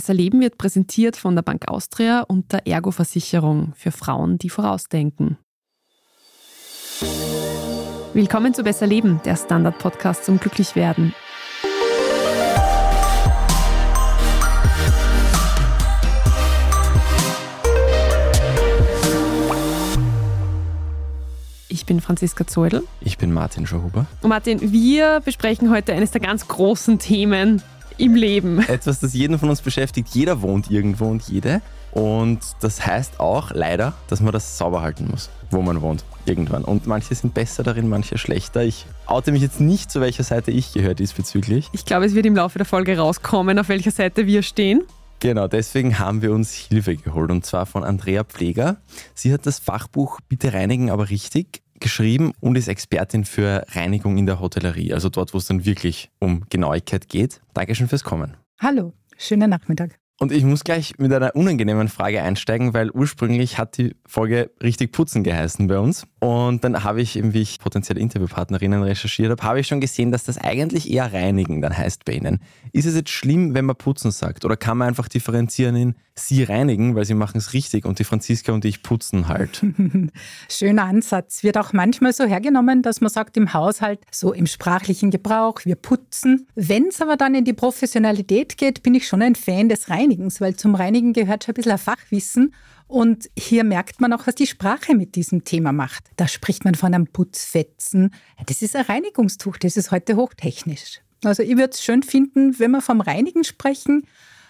Besser Leben wird präsentiert von der Bank Austria und der Ergo-Versicherung für Frauen, die vorausdenken. Willkommen zu Besser Leben, der Standard-Podcast zum Glücklichwerden. Ich bin Franziska Zeudel. Ich bin Martin Schauhuber. Und Martin, wir besprechen heute eines der ganz großen Themen im Leben. Etwas, das jeden von uns beschäftigt. Jeder wohnt irgendwo und jede. Und das heißt auch leider, dass man das sauber halten muss, wo man wohnt. Irgendwann. Und manche sind besser darin, manche schlechter. Ich oute mich jetzt nicht, zu welcher Seite ich gehöre diesbezüglich. Ich glaube, es wird im Laufe der Folge rauskommen, auf welcher Seite wir stehen. Genau, deswegen haben wir uns Hilfe geholt und zwar von Andrea Pfleger. Sie hat das Fachbuch Bitte reinigen, aber richtig geschrieben und ist Expertin für Reinigung in der Hotellerie, also dort, wo es dann wirklich um Genauigkeit geht. Dankeschön fürs Kommen. Hallo, schönen Nachmittag. Und ich muss gleich mit einer unangenehmen Frage einsteigen, weil ursprünglich hat die Folge richtig putzen geheißen bei uns. Und dann habe ich, wie ich potenzielle Interviewpartnerinnen recherchiert habe, habe ich schon gesehen, dass das eigentlich eher reinigen dann heißt bei Ihnen. Ist es jetzt schlimm, wenn man putzen sagt? Oder kann man einfach differenzieren in Sie reinigen, weil Sie machen es richtig und die Franziska und ich putzen halt? Schöner Ansatz. Wird auch manchmal so hergenommen, dass man sagt im Haushalt, so im sprachlichen Gebrauch, wir putzen. Wenn es aber dann in die Professionalität geht, bin ich schon ein Fan des Reinigens, weil zum Reinigen gehört schon ein bisschen ein Fachwissen. Und hier merkt man auch, was die Sprache mit diesem Thema macht. Da spricht man von einem Putzfetzen. Das ist ein Reinigungstuch, das ist heute hochtechnisch. Also ich würde es schön finden, wenn wir vom Reinigen sprechen.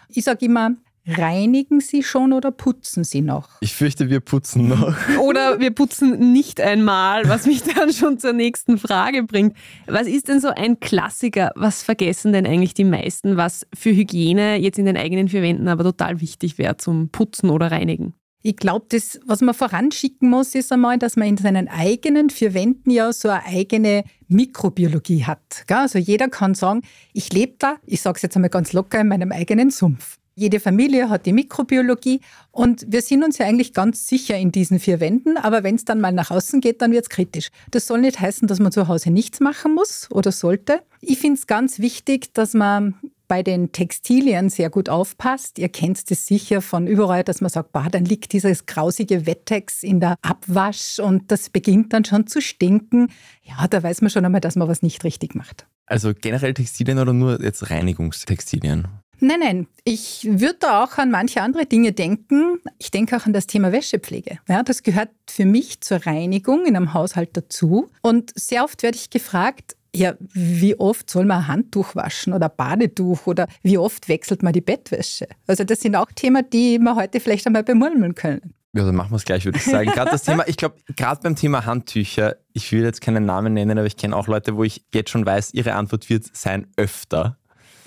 Ich sage immer, reinigen Sie schon oder putzen Sie noch? Ich fürchte, wir putzen noch. Oder wir putzen nicht einmal, was mich dann schon zur nächsten Frage bringt. Was ist denn so ein Klassiker? Was vergessen denn eigentlich die meisten, was für Hygiene jetzt in den eigenen vier Wänden aber total wichtig wäre zum Putzen oder Reinigen? Ich glaube, das, was man voranschicken muss, ist einmal, dass man in seinen eigenen vier Wänden ja so eine eigene Mikrobiologie hat. Also jeder kann sagen, ich lebe da, ich sage es jetzt einmal ganz locker, in meinem eigenen Sumpf. Jede Familie hat die Mikrobiologie und wir sind uns ja eigentlich ganz sicher in diesen vier Wänden, aber wenn es dann mal nach außen geht, dann wird es kritisch. Das soll nicht heißen, dass man zu Hause nichts machen muss oder sollte. Ich finde es ganz wichtig, dass man bei den Textilien sehr gut aufpasst. Ihr kennt es sicher von überall, dass man sagt, bah, dann liegt dieses grausige Wettex in der Abwasch und das beginnt dann schon zu stinken. Ja, da weiß man schon einmal, dass man was nicht richtig macht. Also generell Textilien oder nur jetzt Reinigungstextilien? Nein, nein. Ich würde da auch an manche andere Dinge denken. Ich denke auch an das Thema Wäschepflege. Ja, das gehört für mich zur Reinigung in einem Haushalt dazu. Und sehr oft werde ich gefragt, ja, wie oft soll man ein Handtuch waschen oder Badetuch oder wie oft wechselt man die Bettwäsche? Also das sind auch Themen, die wir heute vielleicht einmal bemurmeln können. Ja, dann machen wir es gleich, würde ich sagen. Gerade das Thema, ich glaube, gerade beim Thema Handtücher, ich will jetzt keinen Namen nennen, aber ich kenne auch Leute, wo ich jetzt schon weiß, ihre Antwort wird sein öfter.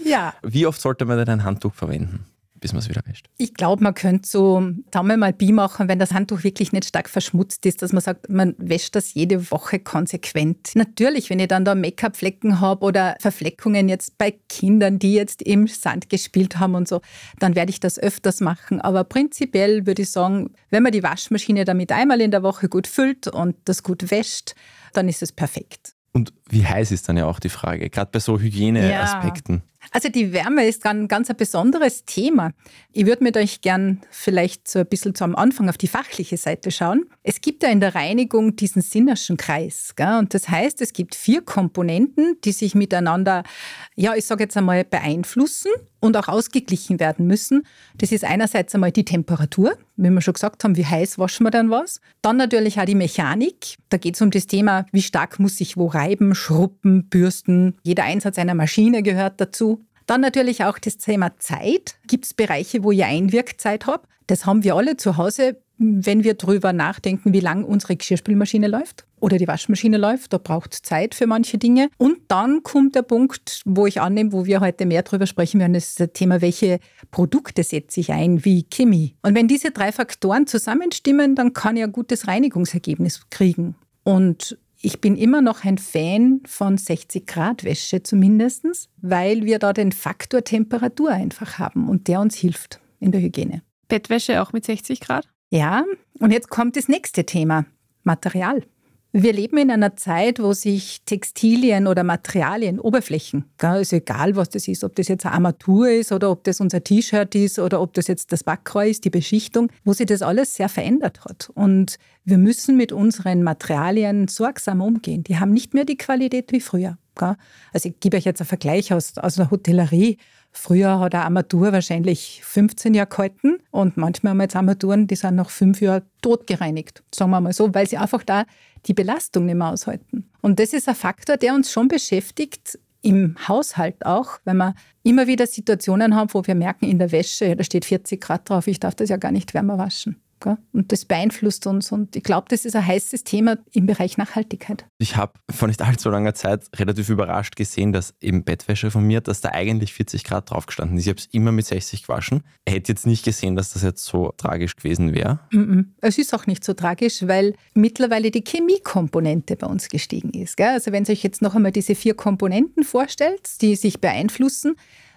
Ja. Wie oft sollte man denn ein Handtuch verwenden? bis man es wieder wäscht? Ich glaube, man könnte so Daumen mal Bi machen, wenn das Handtuch wirklich nicht stark verschmutzt ist, dass man sagt, man wäscht das jede Woche konsequent. Natürlich, wenn ich dann da Make-up-Flecken habe oder Verfleckungen jetzt bei Kindern, die jetzt im Sand gespielt haben und so, dann werde ich das öfters machen. Aber prinzipiell würde ich sagen, wenn man die Waschmaschine damit einmal in der Woche gut füllt und das gut wäscht, dann ist es perfekt. Und wie heiß ist dann ja auch die Frage, gerade bei so Hygieneaspekten? Ja. Also die Wärme ist ein ganz ein besonderes Thema. Ich würde mit euch gern vielleicht so ein bisschen zu am Anfang auf die fachliche Seite schauen. Es gibt ja in der Reinigung diesen Sinnerschen Kreis. Gell? Und das heißt, es gibt vier Komponenten, die sich miteinander, ja, ich sage jetzt einmal, beeinflussen und auch ausgeglichen werden müssen. Das ist einerseits einmal die Temperatur, wie wir schon gesagt haben, wie heiß waschen wir dann was. Dann natürlich auch die Mechanik. Da geht es um das Thema, wie stark muss ich wo reiben, schruppen, bürsten. Jeder Einsatz einer Maschine gehört dazu. Dann natürlich auch das Thema Zeit. Gibt es Bereiche, wo ich Einwirkzeit habe? Das haben wir alle zu Hause, wenn wir darüber nachdenken, wie lang unsere Geschirrspülmaschine läuft oder die Waschmaschine läuft. Da braucht es Zeit für manche Dinge. Und dann kommt der Punkt, wo ich annehme, wo wir heute mehr darüber sprechen werden, ist das Thema, welche Produkte setze ich ein, wie Chemie. Und wenn diese drei Faktoren zusammenstimmen, dann kann ich ein gutes Reinigungsergebnis kriegen. Und ich bin immer noch ein Fan von 60 Grad Wäsche zumindest, weil wir da den Faktor Temperatur einfach haben und der uns hilft in der Hygiene. Bettwäsche auch mit 60 Grad? Ja, und jetzt kommt das nächste Thema, Material. Wir leben in einer Zeit, wo sich Textilien oder Materialien, Oberflächen, ist egal, was das ist, ob das jetzt eine Armatur ist oder ob das unser T-Shirt ist oder ob das jetzt das Backrohr ist, die Beschichtung, wo sich das alles sehr verändert hat. Und wir müssen mit unseren Materialien sorgsam umgehen. Die haben nicht mehr die Qualität wie früher. Also ich gebe euch jetzt einen Vergleich aus, aus der Hotellerie. Früher hat eine Armatur wahrscheinlich 15 Jahre gehalten und manchmal haben wir jetzt Armaturen, die sind nach fünf Jahren totgereinigt, sagen wir mal so, weil sie einfach da die Belastung nicht mehr aushalten. Und das ist ein Faktor, der uns schon beschäftigt, im Haushalt auch, wenn wir immer wieder Situationen haben, wo wir merken, in der Wäsche, da steht 40 Grad drauf, ich darf das ja gar nicht wärmer waschen. Und das beeinflusst uns. Und ich glaube, das ist ein heißes Thema im Bereich Nachhaltigkeit. Ich habe vor nicht allzu langer Zeit relativ überrascht gesehen, dass im Bettwäsche von mir, dass da eigentlich 40 Grad drauf gestanden ist. Ich habe es immer mit 60 gewaschen. Ich hätte jetzt nicht gesehen, dass das jetzt so tragisch gewesen wäre. Es ist auch nicht so tragisch, weil mittlerweile die Chemiekomponente bei uns gestiegen ist. Also wenn ihr euch jetzt noch einmal diese vier Komponenten vorstellt, die sich beeinflussen,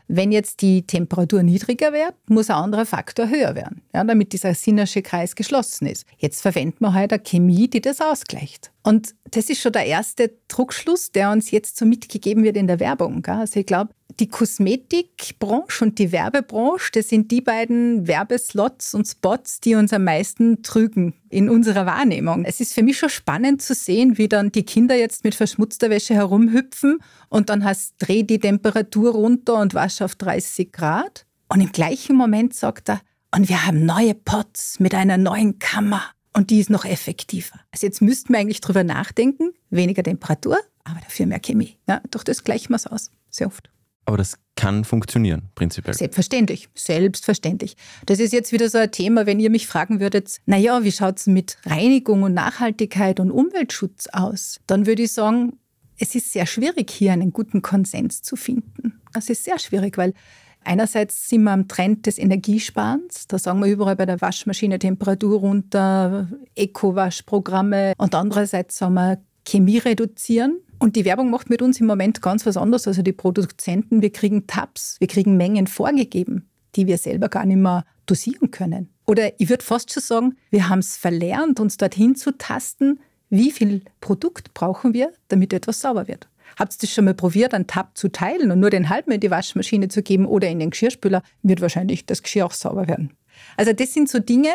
wenn jetzt die Temperatur niedriger wird, muss ein anderer Faktor höher werden, ja, damit dieser Sinnersche Kreis geschlossen ist. Jetzt verwenden wir halt eine Chemie, die das ausgleicht. Und das ist schon der erste Druckschluss, der uns jetzt so mitgegeben wird in der Werbung. Also ich glaube, die Kosmetikbranche und die Werbebranche, das sind die beiden Werbeslots und Spots, die uns am meisten trügen in unserer Wahrnehmung. Es ist für mich schon spannend zu sehen, wie dann die Kinder jetzt mit verschmutzter Wäsche herumhüpfen und dann heißt, dreh die Temperatur runter und wasch auf 30 Grad. Und im gleichen Moment sagt er, und wir haben neue Pots mit einer neuen Kammer und die ist noch effektiver. Also jetzt müssten wir eigentlich drüber nachdenken, weniger Temperatur, aber dafür mehr Chemie. Ja, durch das gleichen wir es aus, sehr oft. Aber das kann funktionieren, prinzipiell. Selbstverständlich, selbstverständlich. Das ist jetzt wieder so ein Thema, wenn ihr mich fragen würdet, naja, wie schaut es mit Reinigung und Nachhaltigkeit und Umweltschutz aus? Dann würde ich sagen, es ist sehr schwierig, hier einen guten Konsens zu finden. Das ist sehr schwierig, weil einerseits sind wir am Trend des Energiesparens. Da sagen wir überall bei der Waschmaschine Temperatur runter, Eco-Waschprogramme. Und andererseits sagen wir Chemie reduzieren. Und die Werbung macht mit uns im Moment ganz was anderes. Also die Produzenten, wir kriegen Tabs, wir kriegen Mengen vorgegeben, die wir selber gar nicht mehr dosieren können. Oder ich würde fast schon sagen, wir haben es verlernt, uns dorthin zu tasten, wie viel Produkt brauchen wir, damit etwas sauber wird. Habt ihr das schon mal probiert, einen Tab zu teilen und nur den halben in die Waschmaschine zu geben oder in den Geschirrspüler, wird wahrscheinlich das Geschirr auch sauber werden. Also das sind so Dinge,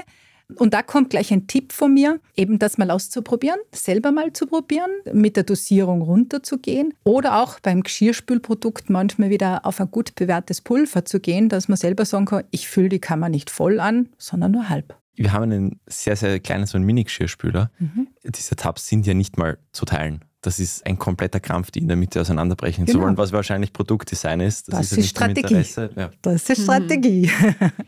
und da kommt gleich ein Tipp von mir, eben das mal auszuprobieren, selber mal zu probieren, mit der Dosierung runterzugehen oder auch beim Geschirrspülprodukt manchmal wieder auf ein gut bewährtes Pulver zu gehen, dass man selber sagen kann, ich fülle die Kammer nicht voll an, sondern nur halb. Wir haben einen sehr, sehr kleinen so einen Mini-Geschirrspüler. Mhm. Diese Tabs sind ja nicht mal zu teilen das ist ein kompletter Krampf, die in der Mitte auseinanderbrechen genau. zu wollen, was wahrscheinlich Produktdesign ist. Das, das ist, ist Strategie. Ja. Das ist Strategie.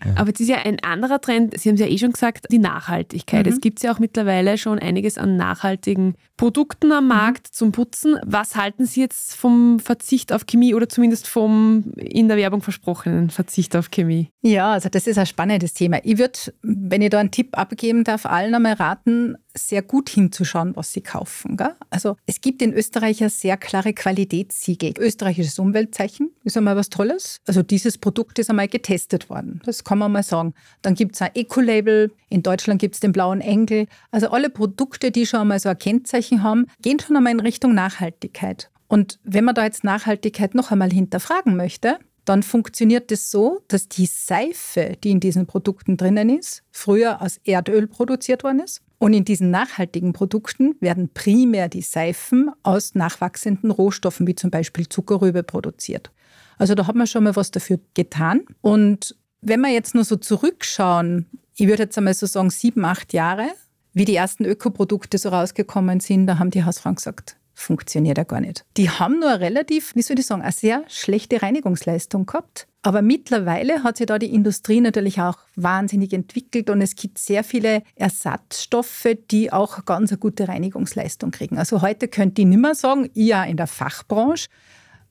Ja. Aber es ist ja ein anderer Trend, Sie haben es ja eh schon gesagt, die Nachhaltigkeit. Mhm. Es gibt ja auch mittlerweile schon einiges an nachhaltigen Produkten am. Markt zum Putzen. Was halten Sie jetzt vom Verzicht auf Chemie oder zumindest vom in der Werbung versprochenen Verzicht auf Chemie? Ja, also das ist ein spannendes Thema. Ich würde, wenn ich da einen Tipp abgeben darf, allen einmal raten, sehr gut hinzuschauen, was sie kaufen. Gell? Also es gibt in Österreich ja sehr klare Qualitätssiegel. Österreichisches Umweltzeichen ist einmal was Tolles. Also dieses Produkt ist einmal getestet worden. Das kann man mal sagen. Dann gibt es ein Eco-Label. In Deutschland gibt es den blauen Engel. Also alle Produkte, die schon einmal so ein Kennzeichen haben, gehen schon einmal in Richtung Nachhaltigkeit. Und wenn man da jetzt Nachhaltigkeit noch einmal hinterfragen möchte, dann funktioniert es das so, dass die Seife, die in diesen Produkten drinnen ist, früher aus Erdöl produziert worden ist und in diesen nachhaltigen Produkten werden primär die Seifen aus nachwachsenden Rohstoffen wie zum Beispiel Zuckerrübe produziert. Also da hat man schon mal was dafür getan. Und wenn wir jetzt nur so zurückschauen, ich würde jetzt einmal so sagen sieben, acht Jahre, wie die ersten Ökoprodukte so rausgekommen sind, da haben die Hausfrauen gesagt, funktioniert ja gar nicht. Die haben nur relativ, wie soll ich sagen, eine sehr schlechte Reinigungsleistung gehabt. Aber mittlerweile hat sich da die Industrie natürlich auch wahnsinnig entwickelt und es gibt sehr viele Ersatzstoffe, die auch ganz eine gute Reinigungsleistung kriegen. Also heute könnt ihr nicht mehr sagen, ja in der Fachbranche,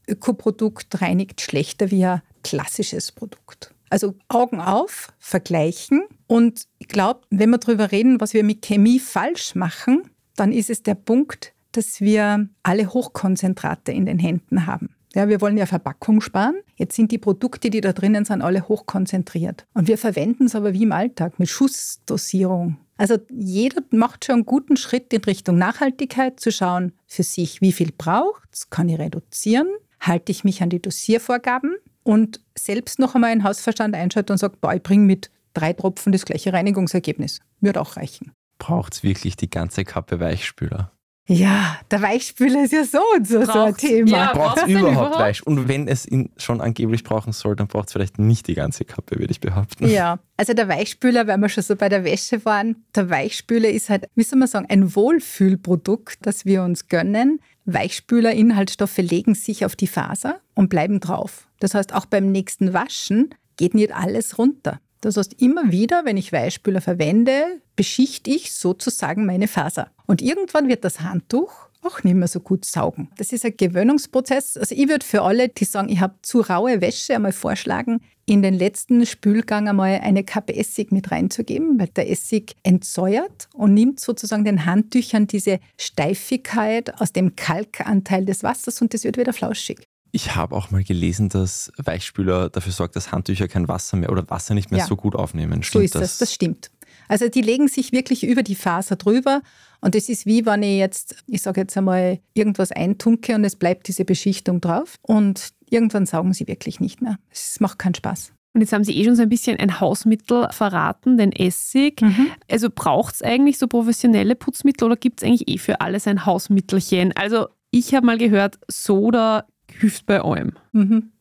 Ökoprodukt reinigt schlechter wie ein klassisches Produkt. Also Augen auf, vergleichen und ich glaube, wenn wir darüber reden, was wir mit Chemie falsch machen, dann ist es der Punkt, dass wir alle Hochkonzentrate in den Händen haben. Ja, wir wollen ja Verpackung sparen. Jetzt sind die Produkte, die da drinnen sind, alle hochkonzentriert. Und wir verwenden es aber wie im Alltag mit Schussdosierung. Also jeder macht schon einen guten Schritt in Richtung Nachhaltigkeit, zu schauen für sich, wie viel braucht es, kann ich reduzieren, halte ich mich an die Dosiervorgaben und selbst noch einmal einen Hausverstand einschalten und sagt, boah, ich bringe mit drei Tropfen das gleiche Reinigungsergebnis. Wird auch reichen. Braucht es wirklich die ganze Kappe Weichspüler? Ja, der Weichspüler ist ja so und so, so ein Thema. Ja, braucht es überhaupt Weich? Und wenn es ihn schon angeblich brauchen soll, dann braucht es vielleicht nicht die ganze Kappe, würde ich behaupten. Ja, also der Weichspüler, weil wir schon so bei der Wäsche waren, der Weichspüler ist halt, wie soll man sagen, ein Wohlfühlprodukt, das wir uns gönnen. Weichspüler-Inhaltsstoffe legen sich auf die Faser und bleiben drauf. Das heißt, auch beim nächsten Waschen geht nicht alles runter. Das heißt, immer wieder, wenn ich Weichspüler verwende, beschichte ich sozusagen meine Faser. Und irgendwann wird das Handtuch auch nicht mehr so gut saugen. Das ist ein Gewöhnungsprozess. Also ich würde für alle, die sagen, ich habe zu raue Wäsche, einmal vorschlagen, in den letzten Spülgang einmal eine Kappe Essig mit reinzugeben, weil der Essig entsäuert und nimmt sozusagen den Handtüchern diese Steifigkeit aus dem Kalkanteil des Wassers und das wird wieder flauschig. Ich habe auch mal gelesen, dass Weichspüler dafür sorgt, dass Handtücher kein Wasser mehr oder Wasser nicht mehr ja. so gut aufnehmen. Stimmt so ist das? das? Das stimmt. Also die legen sich wirklich über die Faser drüber und es ist wie wenn ich jetzt, ich sage jetzt einmal, irgendwas eintunke und es bleibt diese Beschichtung drauf und irgendwann saugen sie wirklich nicht mehr. Es macht keinen Spaß. Und jetzt haben Sie eh schon so ein bisschen ein Hausmittel verraten, den Essig. Mhm. Also braucht es eigentlich so professionelle Putzmittel oder gibt es eigentlich eh für alles ein Hausmittelchen? Also ich habe mal gehört, Soda hilft bei allem. Mhm.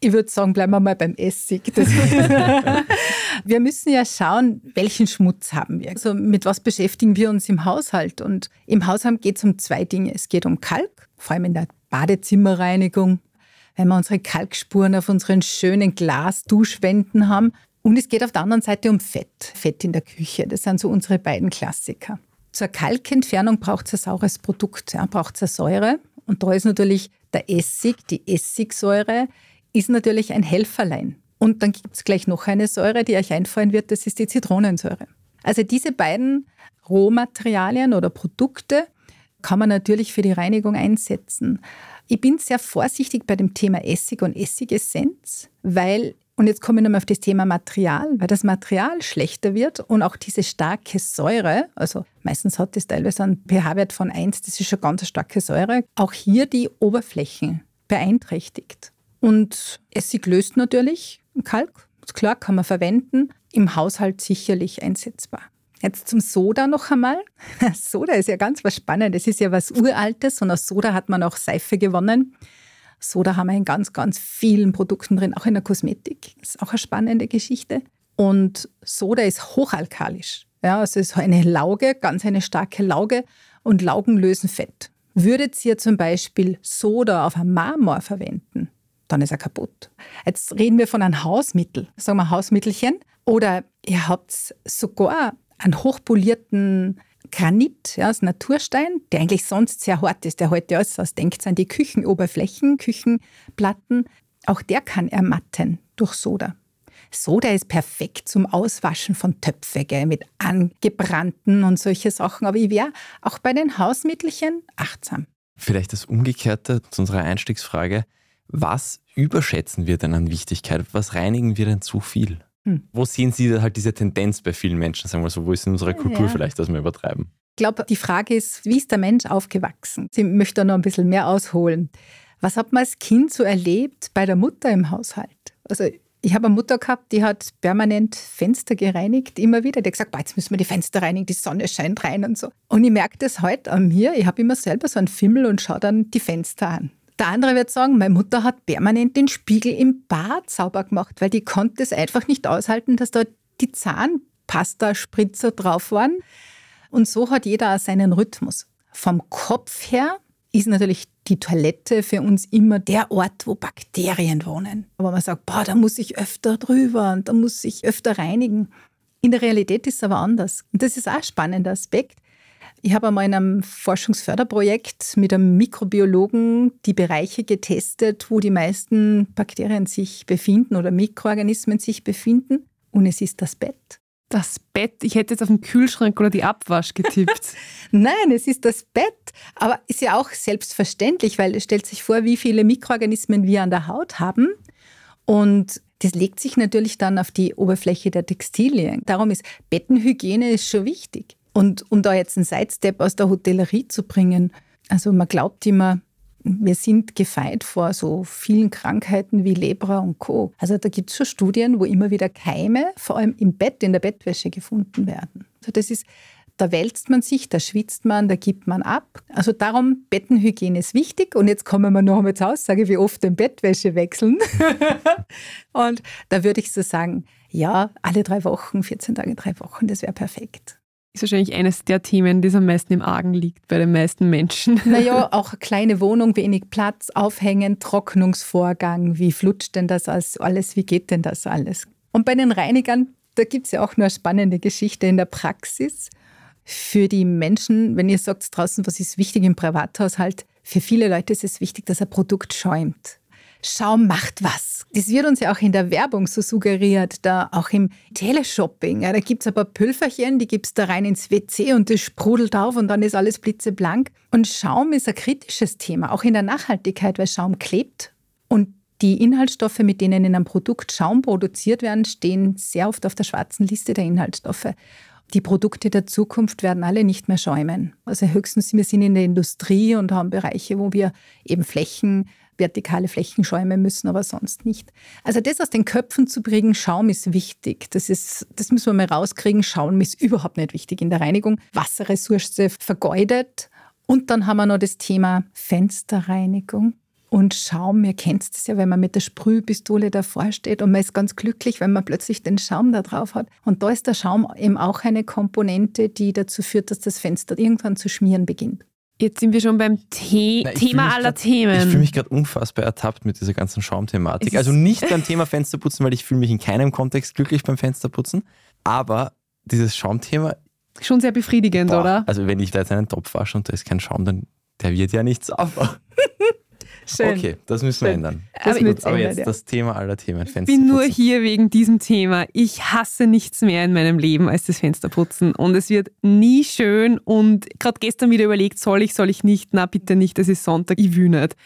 Ich würde sagen, bleiben wir mal beim Essig. wir müssen ja schauen, welchen Schmutz haben wir. Also mit was beschäftigen wir uns im Haushalt? Und im Haushalt geht es um zwei Dinge. Es geht um Kalk, vor allem in der Badezimmerreinigung, wenn wir unsere Kalkspuren auf unseren schönen Glasduschwänden haben. Und es geht auf der anderen Seite um Fett. Fett in der Küche. Das sind so unsere beiden Klassiker. Zur Kalkentfernung braucht es ein saures Produkt, ja, braucht es eine Säure. Und da ist natürlich der Essig, die Essigsäure, ist natürlich ein Helferlein. Und dann gibt es gleich noch eine Säure, die euch einfallen wird, das ist die Zitronensäure. Also diese beiden Rohmaterialien oder Produkte kann man natürlich für die Reinigung einsetzen. Ich bin sehr vorsichtig bei dem Thema Essig und Essigessenz, weil und jetzt komme ich nochmal auf das Thema Material, weil das Material schlechter wird und auch diese starke Säure, also meistens hat das teilweise einen pH-Wert von 1, das ist schon ganz eine starke Säure, auch hier die Oberflächen beeinträchtigt. Und Essig löst natürlich Kalk, ist klar, kann man verwenden, im Haushalt sicherlich einsetzbar. Jetzt zum Soda noch einmal. Soda ist ja ganz was Spannendes. Es ist ja was Uraltes und aus Soda hat man auch Seife gewonnen. Soda haben wir in ganz, ganz vielen Produkten drin, auch in der Kosmetik. Das ist auch eine spannende Geschichte. Und Soda ist hochalkalisch. Ja, es ist eine Lauge, ganz eine starke Lauge und Laugen lösen Fett. Würdet ihr zum Beispiel Soda auf einem Marmor verwenden, dann ist er kaputt. Jetzt reden wir von einem Hausmittel, sagen wir Hausmittelchen. Oder ihr habt sogar einen hochpolierten Granit, ja, aus Naturstein, der eigentlich sonst sehr hart ist, der heute aus. Denkt an die Küchenoberflächen, Küchenplatten. Auch der kann ermatten durch Soda. Soda ist perfekt zum Auswaschen von Töpfe, gell, mit angebrannten und solche Sachen. Aber ich wäre auch bei den Hausmittelchen achtsam. Vielleicht das Umgekehrte zu unserer Einstiegsfrage. Was überschätzen wir denn an Wichtigkeit? Was reinigen wir denn zu viel? Hm. Wo sehen Sie halt diese Tendenz bei vielen Menschen? Sagen wir so, wo ist in unserer Kultur ja. vielleicht, dass wir übertreiben? Ich glaube, die Frage ist, wie ist der Mensch aufgewachsen? Sie möchte da noch ein bisschen mehr ausholen. Was hat man als Kind so erlebt bei der Mutter im Haushalt? Also ich habe eine Mutter gehabt, die hat permanent Fenster gereinigt, immer wieder. Die hat gesagt, jetzt müssen wir die Fenster reinigen, die Sonne scheint rein und so. Und ich merke das heute an mir. Ich habe immer selber so einen Fimmel und schaue dann die Fenster an. Der andere wird sagen, meine Mutter hat permanent den Spiegel im Bad sauber gemacht, weil die konnte es einfach nicht aushalten, dass da die Zahnpasta-Spritzer drauf waren. Und so hat jeder seinen Rhythmus. Vom Kopf her ist natürlich die Toilette für uns immer der Ort, wo Bakterien wohnen. Aber man sagt, boah, da muss ich öfter drüber und da muss ich öfter reinigen. In der Realität ist es aber anders. Und das ist auch ein spannender Aspekt. Ich habe einmal in einem Forschungsförderprojekt mit einem Mikrobiologen die Bereiche getestet, wo die meisten Bakterien sich befinden oder Mikroorganismen sich befinden. Und es ist das Bett. Das Bett? Ich hätte jetzt auf den Kühlschrank oder die Abwasch getippt. Nein, es ist das Bett. Aber ist ja auch selbstverständlich, weil es stellt sich vor, wie viele Mikroorganismen wir an der Haut haben. Und das legt sich natürlich dann auf die Oberfläche der Textilien. Darum ist Bettenhygiene ist schon wichtig. Und um da jetzt einen Sidestep aus der Hotellerie zu bringen, also man glaubt immer, wir sind gefeit vor so vielen Krankheiten wie Lebra und Co. Also da gibt es schon Studien, wo immer wieder Keime, vor allem im Bett, in der Bettwäsche gefunden werden. Also das ist, da wälzt man sich, da schwitzt man, da gibt man ab. Also darum, Bettenhygiene ist wichtig. Und jetzt kommen wir noch einmal zur Aussage, wie oft den Bettwäsche wechseln. und da würde ich so sagen, ja, alle drei Wochen, 14 Tage, drei Wochen, das wäre perfekt ist wahrscheinlich eines der Themen, das am meisten im Argen liegt bei den meisten Menschen. Naja, auch eine kleine Wohnung, wenig Platz, Aufhängen, Trocknungsvorgang. Wie flutscht denn das alles? Wie geht denn das alles? Und bei den Reinigern, da gibt es ja auch nur eine spannende Geschichte in der Praxis. Für die Menschen, wenn ihr sagt draußen, was ist wichtig im Privathaushalt, für viele Leute ist es wichtig, dass ein Produkt schäumt. Schaum macht was. Das wird uns ja auch in der Werbung so suggeriert, da auch im Teleshopping. Ja, da gibt es ein paar Pülferchen, die gibt es da rein ins WC und das sprudelt auf und dann ist alles blitzeblank. Und Schaum ist ein kritisches Thema, auch in der Nachhaltigkeit, weil Schaum klebt und die Inhaltsstoffe, mit denen in einem Produkt Schaum produziert werden, stehen sehr oft auf der schwarzen Liste der Inhaltsstoffe. Die Produkte der Zukunft werden alle nicht mehr schäumen. Also höchstens, wir sind in der Industrie und haben Bereiche, wo wir eben Flächen vertikale Flächen schäumen müssen, aber sonst nicht. Also das aus den Köpfen zu bringen, Schaum ist wichtig. Das, ist, das müssen wir mal rauskriegen. Schaum ist überhaupt nicht wichtig in der Reinigung. Wasserressource vergeudet. Und dann haben wir noch das Thema Fensterreinigung. Und Schaum, ihr kennt es ja, wenn man mit der Sprühpistole davor steht und man ist ganz glücklich, wenn man plötzlich den Schaum da drauf hat. Und da ist der Schaum eben auch eine Komponente, die dazu führt, dass das Fenster irgendwann zu schmieren beginnt. Jetzt sind wir schon beim The Nein, Thema aller grad, Themen. Ich fühle mich gerade unfassbar ertappt mit dieser ganzen Schaumthematik. Also nicht beim Thema Fensterputzen, weil ich fühle mich in keinem Kontext glücklich beim Fensterputzen. Aber dieses Schaumthema. Schon sehr befriedigend, boah, oder? Also wenn ich da jetzt einen Topf wasche und da ist kein Schaum, dann der wird ja nichts sauber. Schön. Okay, das müssen wir Schön. ändern. Das aber, aber jetzt ja. das Thema aller Themen. Ich bin nur hier wegen diesem Thema. Ich hasse nichts mehr in meinem Leben als das Fensterputzen. Und es wird nie schön. Und gerade gestern wieder überlegt, soll ich, soll ich nicht? Na, bitte nicht, es ist Sonntag, ich will nicht.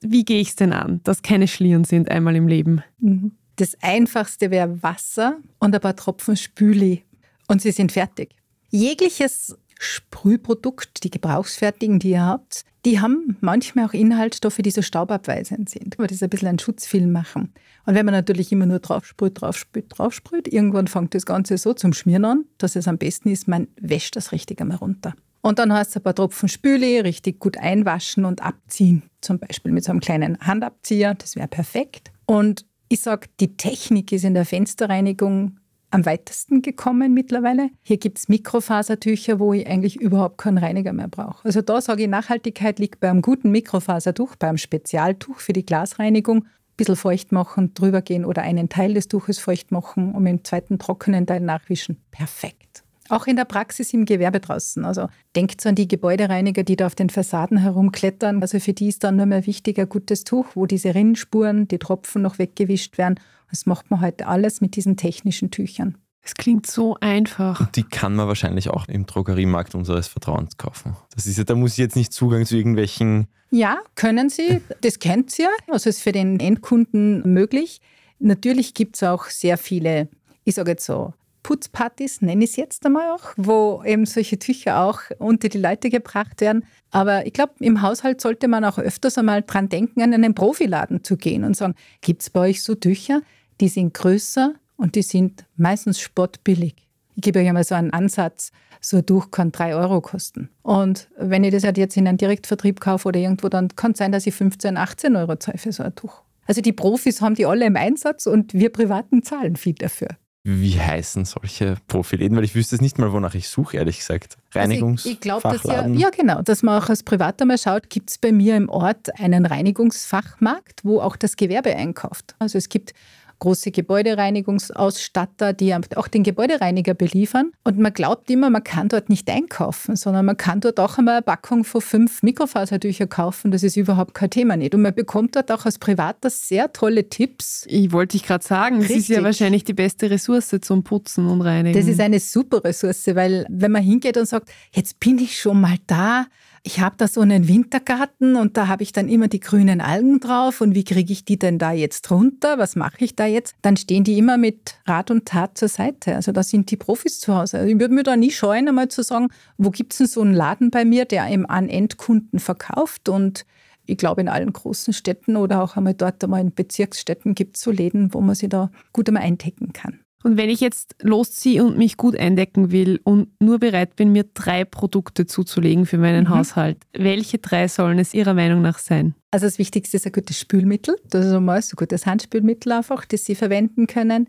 Wie gehe ich es denn an, dass keine Schlieren sind einmal im Leben? Mhm. Das Einfachste wäre Wasser und ein paar Tropfen Spüli. Und sie sind fertig. Jegliches Sprühprodukt, die gebrauchsfertigen, die ihr habt, die haben manchmal auch Inhaltsstoffe, die so staubabweisend sind, weil das ein bisschen einen Schutzfilm machen. Und wenn man natürlich immer nur draufsprüht, draufsprüht, draufsprüht, irgendwann fängt das Ganze so zum Schmieren an, dass es am besten ist, man wäscht das richtig einmal runter. Und dann heißt es ein paar Tropfen Spüli, richtig gut einwaschen und abziehen. Zum Beispiel mit so einem kleinen Handabzieher, das wäre perfekt. Und ich sage, die Technik ist in der Fensterreinigung am weitesten gekommen mittlerweile. Hier gibt es Mikrofasertücher, wo ich eigentlich überhaupt keinen Reiniger mehr brauche. Also da sage ich, Nachhaltigkeit liegt bei einem guten Mikrofasertuch, bei einem Spezialtuch für die Glasreinigung. Ein bisschen feucht machen, drüber gehen oder einen Teil des Tuches feucht machen und mit dem zweiten trockenen Teil nachwischen. Perfekt. Auch in der Praxis im Gewerbe draußen. Also denkt an die Gebäudereiniger, die da auf den Fassaden herumklettern. Also für die ist dann nur mehr wichtig ein gutes Tuch, wo diese Rinnspuren, die Tropfen noch weggewischt werden das macht man heute alles mit diesen technischen Tüchern. Es klingt so einfach. Und die kann man wahrscheinlich auch im Drogeriemarkt unseres Vertrauens kaufen. Das ist ja, da muss ich jetzt nicht Zugang zu irgendwelchen. Ja, können Sie. Das kennt ihr. Also ist für den Endkunden möglich. Natürlich gibt es auch sehr viele, ich sage jetzt so, Putzpartys, nenne ich es jetzt einmal auch, wo eben solche Tücher auch unter die Leute gebracht werden. Aber ich glaube, im Haushalt sollte man auch öfters einmal dran denken, an einen Profiladen zu gehen und sagen, gibt es bei euch so Tücher? Die sind größer und die sind meistens spottbillig. Ich gebe euch einmal so einen Ansatz, so ein Tuch kann 3 Euro kosten. Und wenn ich das halt jetzt in einem Direktvertrieb kaufe oder irgendwo, dann kann es sein, dass ich 15, 18 Euro zahle für so ein Tuch. Also die Profis haben die alle im Einsatz und wir Privaten zahlen viel dafür. Wie heißen solche Profiläden? Weil ich wüsste es nicht mal, wonach ich suche, ehrlich gesagt. Reinigungs also ich, ich glaube, dass ja, ja genau, dass man auch als Privater mal schaut, gibt es bei mir im Ort einen Reinigungsfachmarkt, wo auch das Gewerbe einkauft. Also es gibt große Gebäudereinigungsausstatter, die auch den Gebäudereiniger beliefern. Und man glaubt immer, man kann dort nicht einkaufen, sondern man kann dort auch einmal eine Packung von fünf Mikrofaserdücher kaufen. Das ist überhaupt kein Thema nicht. Und man bekommt dort auch als Privater sehr tolle Tipps. Ich wollte dich gerade sagen, Richtig. das ist ja wahrscheinlich die beste Ressource zum Putzen und Reinigen. Das ist eine super Ressource, weil wenn man hingeht und sagt, jetzt bin ich schon mal da, ich habe da so einen Wintergarten und da habe ich dann immer die grünen Algen drauf und wie kriege ich die denn da jetzt runter? Was mache ich da jetzt? Dann stehen die immer mit Rat und Tat zur Seite. Also da sind die Profis zu Hause. Also ich würde mir da nie scheuen, einmal zu sagen, wo gibt es denn so einen Laden bei mir, der eben an Endkunden verkauft und ich glaube, in allen großen Städten oder auch einmal dort einmal in Bezirksstädten gibt es so Läden, wo man sich da gut einmal eindecken kann. Und wenn ich jetzt losziehe und mich gut eindecken will und nur bereit bin, mir drei Produkte zuzulegen für meinen mhm. Haushalt, welche drei sollen es Ihrer Meinung nach sein? Also das Wichtigste ist ein gutes Spülmittel. Das ist einmal so ein gutes Handspülmittel einfach, das Sie verwenden können.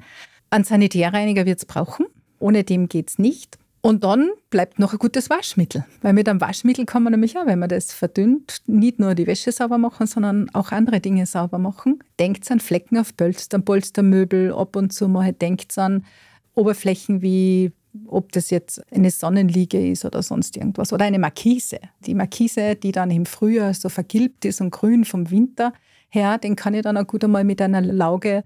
Ein Sanitärreiniger wird es brauchen. Ohne dem geht es nicht. Und dann bleibt noch ein gutes Waschmittel. Weil mit einem Waschmittel kann man nämlich auch, wenn man das verdünnt, nicht nur die Wäsche sauber machen, sondern auch andere Dinge sauber machen. Denkt an Flecken auf Polstern, Polstermöbel, ab und zu mal denkt an Oberflächen wie ob das jetzt eine Sonnenliege ist oder sonst irgendwas. Oder eine Markise. Die Markise, die dann im Frühjahr so vergilbt ist und grün vom Winter her, den kann ich dann auch gut einmal mit einer Lauge,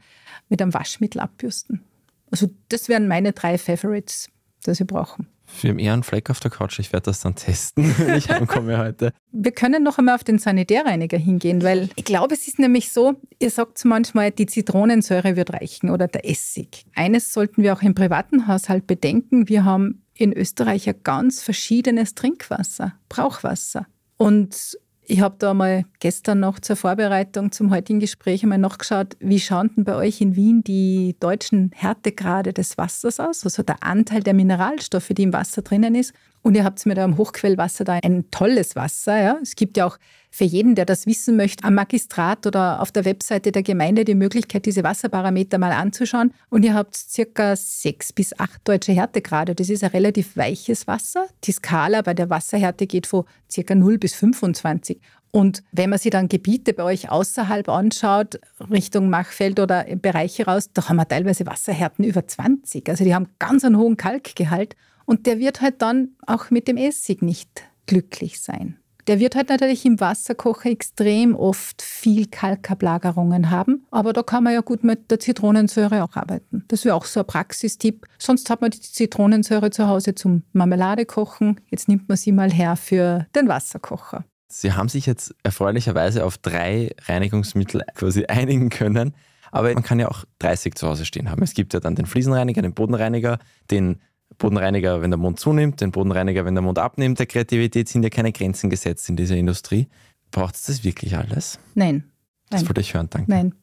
mit einem Waschmittel abbürsten. Also das wären meine drei Favorites das wir brauchen. Wir haben eher einen Fleck auf der Couch. Ich werde das dann testen, wenn ich heimkomme heute. Wir können noch einmal auf den Sanitärreiniger hingehen, weil ich glaube, es ist nämlich so, ihr sagt manchmal, die Zitronensäure wird reichen oder der Essig. Eines sollten wir auch im privaten Haushalt bedenken. Wir haben in Österreich ein ganz verschiedenes Trinkwasser, Brauchwasser. Und ich habe da mal gestern noch zur Vorbereitung zum heutigen Gespräch einmal nachgeschaut, wie schauen denn bei euch in Wien die deutschen Härtegrade des Wassers aus, also der Anteil der Mineralstoffe, die im Wasser drinnen ist. Und ihr habt mit eurem Hochquellwasser da ein tolles Wasser. Ja? Es gibt ja auch für jeden, der das wissen möchte, am Magistrat oder auf der Webseite der Gemeinde die Möglichkeit, diese Wasserparameter mal anzuschauen. Und ihr habt circa sechs bis acht deutsche Härtegrade. Das ist ein relativ weiches Wasser. Die Skala bei der Wasserhärte geht von circa 0 bis 25. Und wenn man sich dann Gebiete bei euch außerhalb anschaut, Richtung Machfeld oder Bereiche raus, da haben wir teilweise Wasserhärten über 20. Also die haben ganz einen hohen Kalkgehalt. Und der wird halt dann auch mit dem Essig nicht glücklich sein. Der wird halt natürlich im Wasserkocher extrem oft viel Kalkablagerungen haben, aber da kann man ja gut mit der Zitronensäure auch arbeiten. Das wäre auch so ein Praxistipp. Sonst hat man die Zitronensäure zu Hause zum Marmelade kochen. Jetzt nimmt man sie mal her für den Wasserkocher. Sie haben sich jetzt erfreulicherweise auf drei Reinigungsmittel quasi einigen können. Aber man kann ja auch 30 zu Hause stehen haben. Es gibt ja dann den Fliesenreiniger, den Bodenreiniger, den Bodenreiniger, wenn der Mond zunimmt, den Bodenreiniger, wenn der Mond abnimmt. Der Kreativität sind ja keine Grenzen gesetzt in dieser Industrie. Braucht es das wirklich alles? Nein. Das wollte ich hören, danke. Nein.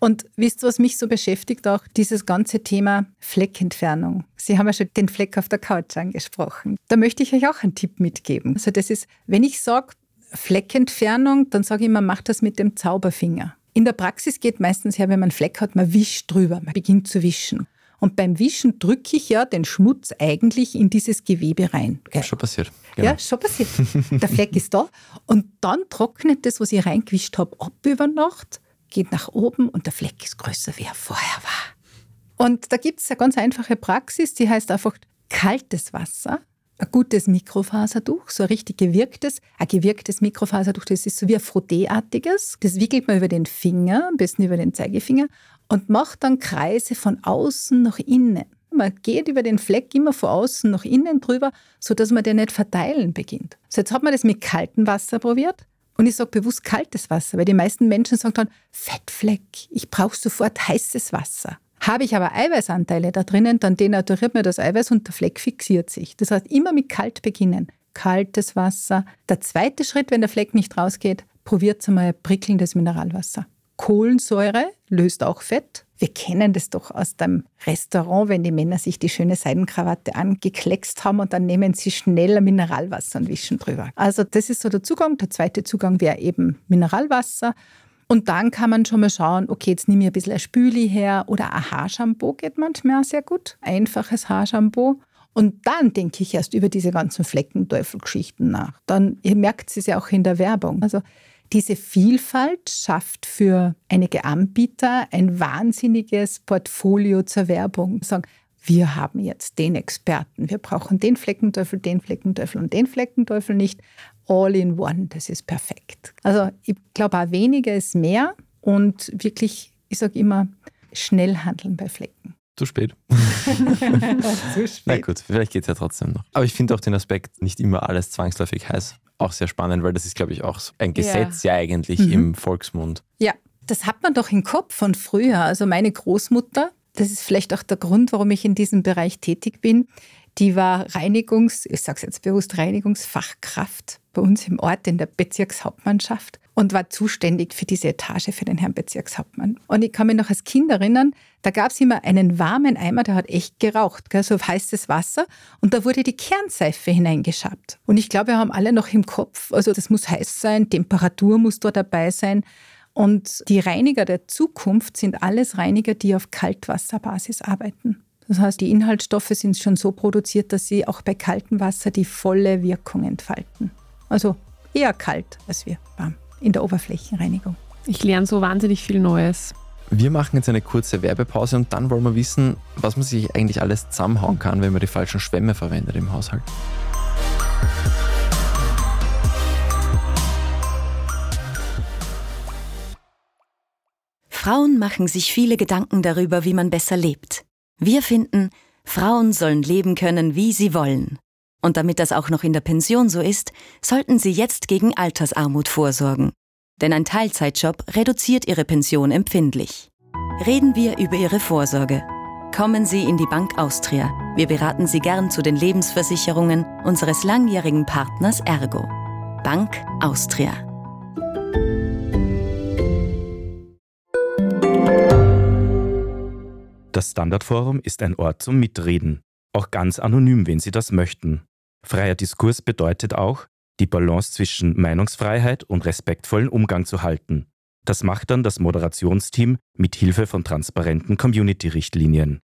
Und wisst ihr, was mich so beschäftigt auch? Dieses ganze Thema Fleckentfernung. Sie haben ja schon den Fleck auf der Couch angesprochen. Da möchte ich euch auch einen Tipp mitgeben. Also das ist, wenn ich sage Fleckentfernung, dann sage ich immer, macht das mit dem Zauberfinger. In der Praxis geht meistens her, wenn man einen Fleck hat, man wischt drüber, man beginnt zu wischen. Und beim Wischen drücke ich ja den Schmutz eigentlich in dieses Gewebe rein. Gell? Schon passiert. Genau. Ja, schon passiert. Der Fleck ist da. Und dann trocknet das, was ich reingewischt habe, ab über Nacht, geht nach oben und der Fleck ist größer, wie er vorher war. Und da gibt es eine ganz einfache Praxis, die heißt einfach kaltes Wasser, ein gutes Mikrofasertuch, so ein richtig gewirktes, ein gewirktes Mikrofasertuch, das ist so wie ein Frotteeartiges. Das wickelt man über den Finger, am besten über den Zeigefinger und macht dann Kreise von außen nach innen. Man geht über den Fleck immer von außen nach innen drüber, sodass man den nicht verteilen beginnt. So jetzt hat man das mit kaltem Wasser probiert. Und ich sage bewusst kaltes Wasser, weil die meisten Menschen sagen dann, Fettfleck, ich brauche sofort heißes Wasser. Habe ich aber Eiweißanteile da drinnen, dann denaturiert mir das Eiweiß und der Fleck fixiert sich. Das heißt, immer mit kalt beginnen. Kaltes Wasser. Der zweite Schritt, wenn der Fleck nicht rausgeht, probiert einmal prickelndes Mineralwasser. Kohlensäure löst auch Fett. Wir kennen das doch aus dem Restaurant, wenn die Männer sich die schöne Seidenkrawatte angekleckst haben und dann nehmen sie schneller Mineralwasser und wischen drüber. Also das ist so der Zugang. Der zweite Zugang wäre eben Mineralwasser. Und dann kann man schon mal schauen, okay, jetzt nehme ich ein bisschen ein Spüli her oder ein Haarshampoo geht manchmal auch sehr gut. Einfaches Haarshampoo. Und dann denke ich erst über diese ganzen Fleckenteufelgeschichten nach. Dann, ihr merkt es ja auch in der Werbung. Also diese Vielfalt schafft für einige Anbieter ein wahnsinniges Portfolio zur Werbung. Sagen, wir haben jetzt den Experten, wir brauchen den Fleckenteufel, den Fleckenteufel und den Fleckenteufel nicht. All in one, das ist perfekt. Also ich glaube auch weniger ist mehr und wirklich, ich sage immer, schnell handeln bei Flecken. Zu spät. Zu spät. Na gut, vielleicht geht es ja trotzdem noch. Aber ich finde auch den Aspekt, nicht immer alles zwangsläufig heiß auch sehr spannend, weil das ist, glaube ich, auch ein Gesetz ja, ja eigentlich mhm. im Volksmund. Ja, das hat man doch im Kopf von früher. Also meine Großmutter, das ist vielleicht auch der Grund, warum ich in diesem Bereich tätig bin, die war Reinigungs, ich sage es jetzt bewusst, Reinigungsfachkraft bei uns im Ort in der Bezirkshauptmannschaft und war zuständig für diese Etage für den Herrn Bezirkshauptmann. Und ich kann mich noch als Kind erinnern, da gab es immer einen warmen Eimer, der hat echt geraucht, gell, so heißes Wasser. Und da wurde die Kernseife hineingeschabt. Und ich glaube, wir haben alle noch im Kopf, also das muss heiß sein, Temperatur muss da dabei sein. Und die Reiniger der Zukunft sind alles Reiniger, die auf Kaltwasserbasis arbeiten. Das heißt, die Inhaltsstoffe sind schon so produziert, dass sie auch bei kaltem Wasser die volle Wirkung entfalten. Also eher kalt als wir warm in der Oberflächenreinigung. Ich lerne so wahnsinnig viel Neues. Wir machen jetzt eine kurze Werbepause und dann wollen wir wissen, was man sich eigentlich alles zusammenhauen kann, wenn man die falschen Schwämme verwendet im Haushalt. Frauen machen sich viele Gedanken darüber, wie man besser lebt. Wir finden, Frauen sollen leben können, wie sie wollen. Und damit das auch noch in der Pension so ist, sollten Sie jetzt gegen Altersarmut vorsorgen. Denn ein Teilzeitjob reduziert Ihre Pension empfindlich. Reden wir über Ihre Vorsorge. Kommen Sie in die Bank Austria. Wir beraten Sie gern zu den Lebensversicherungen unseres langjährigen Partners Ergo. Bank Austria. Das Standardforum ist ein Ort zum Mitreden, auch ganz anonym, wenn Sie das möchten. Freier Diskurs bedeutet auch, die Balance zwischen Meinungsfreiheit und respektvollen Umgang zu halten. Das macht dann das Moderationsteam mit Hilfe von transparenten Community-Richtlinien.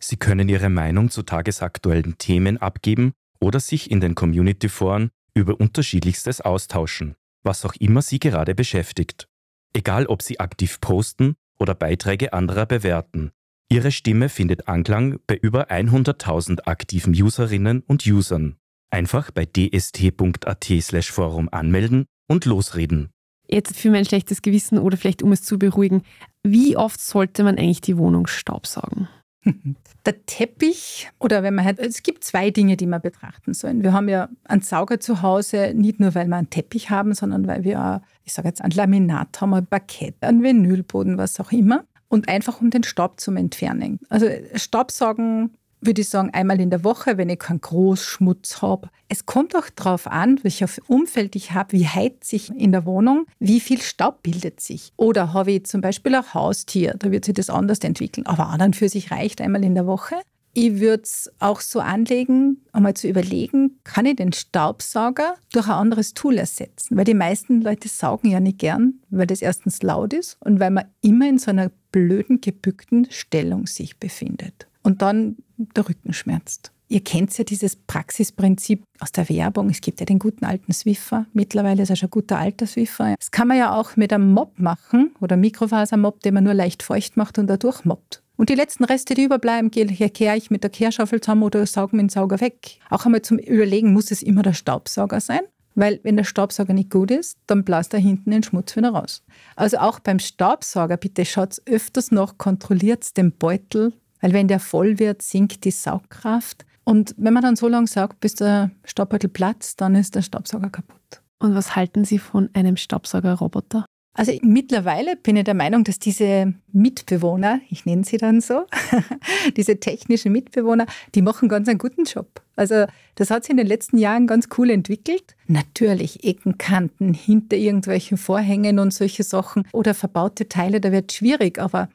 Sie können Ihre Meinung zu tagesaktuellen Themen abgeben oder sich in den Community-Foren über unterschiedlichstes austauschen, was auch immer Sie gerade beschäftigt. Egal ob Sie aktiv posten oder Beiträge anderer bewerten. Ihre Stimme findet Anklang bei über 100.000 aktiven Userinnen und Usern. Einfach bei dst.at Forum anmelden und losreden. Jetzt für mein schlechtes Gewissen oder vielleicht um es zu beruhigen, wie oft sollte man eigentlich die Wohnung staubsaugen? Der Teppich oder wenn man halt, es gibt zwei Dinge, die man betrachten sollen. Wir haben ja einen Sauger zu Hause, nicht nur weil wir einen Teppich haben, sondern weil wir, ich sage jetzt, ein Laminat haben, ein Parkett, einen Vinylboden, was auch immer. Und einfach um den Staub zu entfernen. Also Staubsaugen würde ich sagen, einmal in der Woche, wenn ich keinen Großschmutz habe. Es kommt auch darauf an, welches Umfeld ich habe, wie heizt sich in der Wohnung, wie viel Staub bildet sich. Oder habe ich zum Beispiel ein Haustier, da wird sich das anders entwickeln. Aber an und für sich reicht einmal in der Woche. Ich würde es auch so anlegen, einmal zu überlegen, kann ich den Staubsauger durch ein anderes Tool ersetzen? Weil die meisten Leute saugen ja nicht gern, weil das erstens laut ist und weil man immer in so einer blöden, gebückten Stellung sich befindet und dann der Rücken schmerzt. Ihr kennt ja dieses Praxisprinzip aus der Werbung. Es gibt ja den guten alten Swiffer. Mittlerweile ist er schon ein guter alter Swiffer. Das kann man ja auch mit einem Mob machen oder Mikrofasermob, den man nur leicht feucht macht und dadurch mobbt. Und die letzten Reste, die überbleiben, kehre ich mit der Kehrschaufel zusammen oder sauge mit dem Sauger weg. Auch einmal zum Überlegen, muss es immer der Staubsauger sein? Weil wenn der Staubsauger nicht gut ist, dann bläst er hinten den Schmutz wieder raus. Also auch beim Staubsauger, bitte schaut öfters noch, kontrolliert den Beutel weil wenn der voll wird, sinkt die Saugkraft. Und wenn man dann so lange saugt, bis der Staubbeutel platzt, dann ist der Staubsauger kaputt. Und was halten Sie von einem Staubsaugerroboter? Also mittlerweile bin ich der Meinung, dass diese Mitbewohner, ich nenne sie dann so, diese technischen Mitbewohner, die machen ganz einen guten Job. Also das hat sich in den letzten Jahren ganz cool entwickelt. Natürlich Ecken, Kanten, hinter irgendwelchen Vorhängen und solche Sachen oder verbaute Teile, da wird es schwierig, aber